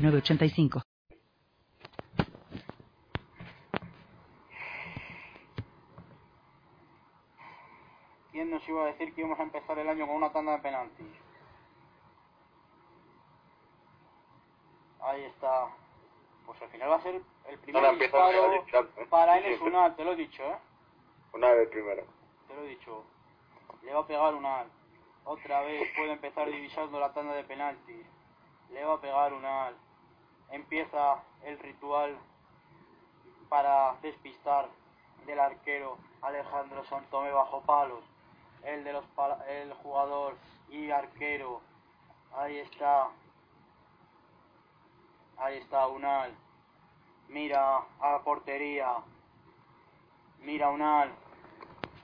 906985. ¿Quién nos iba a decir que íbamos a empezar el año con una tanda de penaltis? Ahí está. Pues al final va a ser el primer empieza disparo el para Enes. Unal, te lo he dicho, ¿eh? Una vez primero. Te lo he dicho. Le va a pegar Unal. Otra vez puede empezar divisando la tanda de penaltis. Le va a pegar Unal. Empieza el ritual para despistar del arquero Alejandro Santomé bajo palos. El de los el jugador y arquero. Ahí está. Ahí está Unal. Mira a la portería. Mira Unal.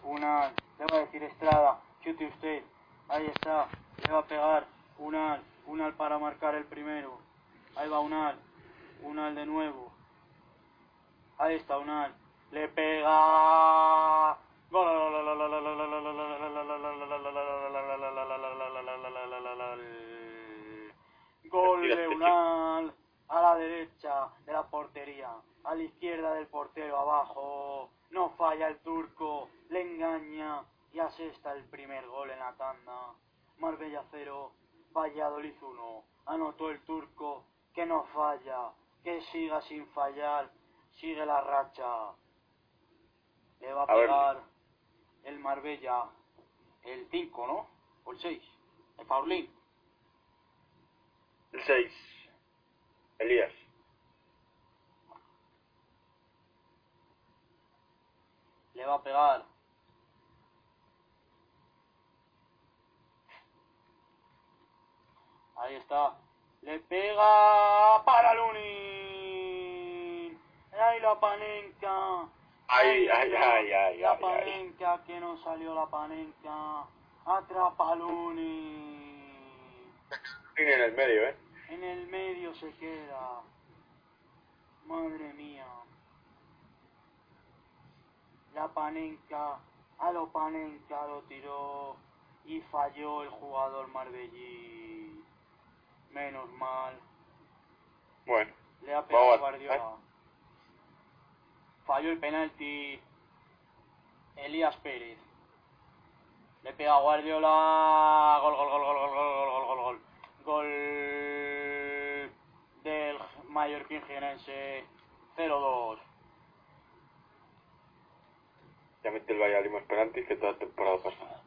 Unal. Le va a decir Estrada. Chute usted. Ahí está. Le va a. Unal. Unal para marcar el primero. Ahí va Unal. Unal de nuevo. Ahí está Unal. Le pega. Gol de Unal a la derecha de la portería, a la izquierda del portero abajo. No falla el turco, le engaña y asesta el primer gol en la tanda. Marbella 0, Valladolid 1. Anotó el turco, que no falla, que siga sin fallar, sigue la racha. Le va a A ver. pegar el Marbella, el 5, ¿no? O el 6, el Paulín. El 6. Elías. Le va a pegar. Ahí está. Le pega para Lunin. La panenca. Ay, ay, ay, ay, La panenca que no salió la panenca. Atrapa a Lunin. Tiene en el medio, ¿eh? En el medio se queda. Madre mía. La panenca, a lo panenca lo tiró y falló el jugador marbellí. Menos mal. Bueno. Le ha pegado Guardiola. Falló el penalti Elías Pérez. Le pega a Guardiola. Gol, gol, gol, gol, gol, gol, gol, gol, gol, gol. Gol del Mallorquín Gienense 0-2. Ya mete el Valladolid más penaltis que toda la temporada pasada.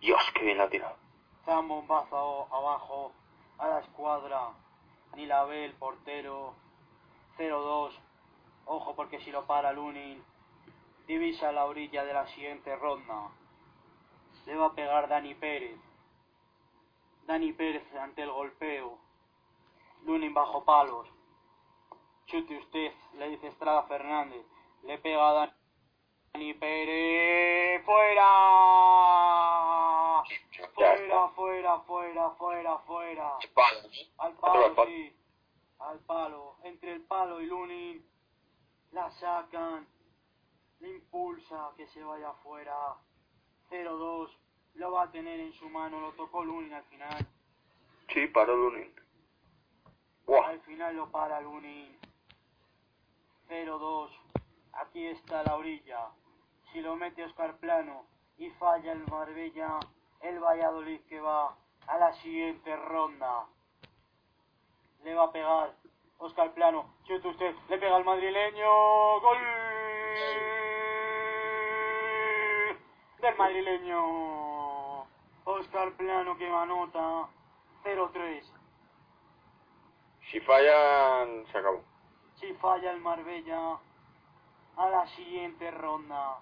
Dios, qué bien la ha tirado. Zambombazo abajo a la escuadra. Ni la ve el portero. 0-2. Ojo porque si lo para Lunin, divisa la orilla de la siguiente ronda. Le va a pegar Dani Pérez. Dani Pérez ante el golpeo. Lunin bajo palos. Chute usted, le dice Estrada Fernández. Le pega a Dani Pérez. ¡Fuera! Fuera, fuera, fuera, fuera. Al palo, al palo. sí. Al palo. Entre el palo y Lunin. La sacan. Le impulsa que se vaya afuera. 0-2. Lo va a tener en su mano. Lo tocó Lunin al final. Sí, paró Lunin. Al final lo para Lunin. 0-2. Aquí está la orilla. Si lo mete Oscar Plano y falla el Marbella, el Valladolid que va a la siguiente ronda. Le va a pegar Oscar Plano. Chute usted. Le pega al madrileño. Gol del madrileño. Oscar Plano que anota 0-3. Si fallan, se acabó. Si falla el Marbella a la siguiente ronda.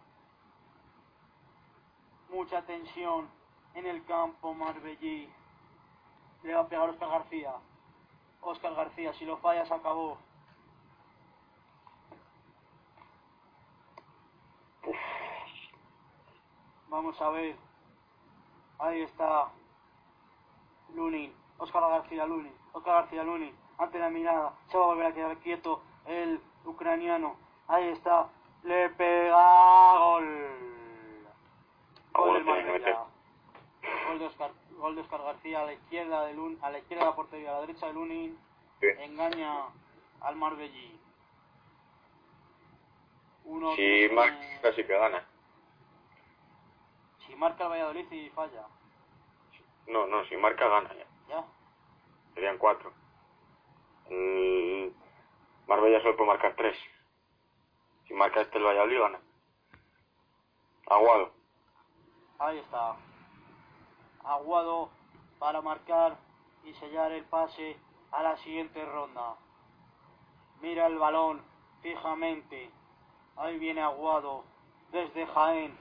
Mucha tensión en el campo marbellí. va a pegar Oscar García. Oscar García, si lo fallas, acabó. Vamos a ver. Ahí está. Lunin. Oscar García Lunin. Oscar García Lunin. Ante la mirada. Se va a volver a quedar quieto el ucraniano. Ahí está. Le pega gol. Gol del Marbella. Gol de Oscar, gol de Oscar García a la izquierda de Lun, a la izquierda de la portería, a la derecha de Lunin. Sí. Engaña al Marbellí. Uno Si que- marca, sí que gana. si marca el Valladolid y falla. No, no, si marca, gana ya. Ya. Serían cuatro. El Marbella solo puede marcar tres. Si marca este el Valladolid, gana. Aguado. Ahí está. Aguado para marcar y sellar el pase a la siguiente ronda. Mira el balón fijamente. Ahí viene Aguado desde Jaén.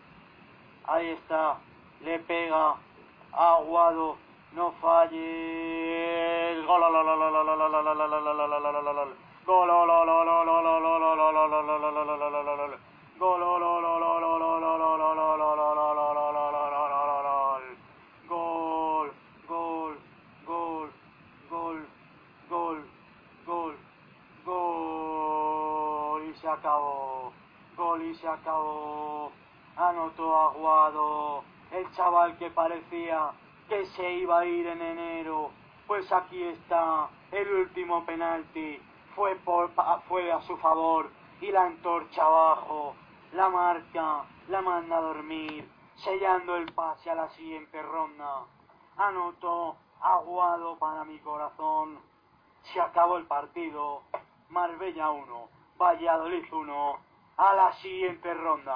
Ahí está. Le pega. Aguado. No falle. Se acabó. Gol y se acabó. Anotó Aguado. El chaval que parecía que se iba a ir en enero. Pues aquí está el último penalti. Fue, a su favor. Y la antorcha abajo. La marca. La manda a dormir. Sellando el pase a la siguiente ronda. Anotó Aguado para mi corazón. Se acabó el partido. Marbella 1. Valladolid 1. A la siguiente ronda.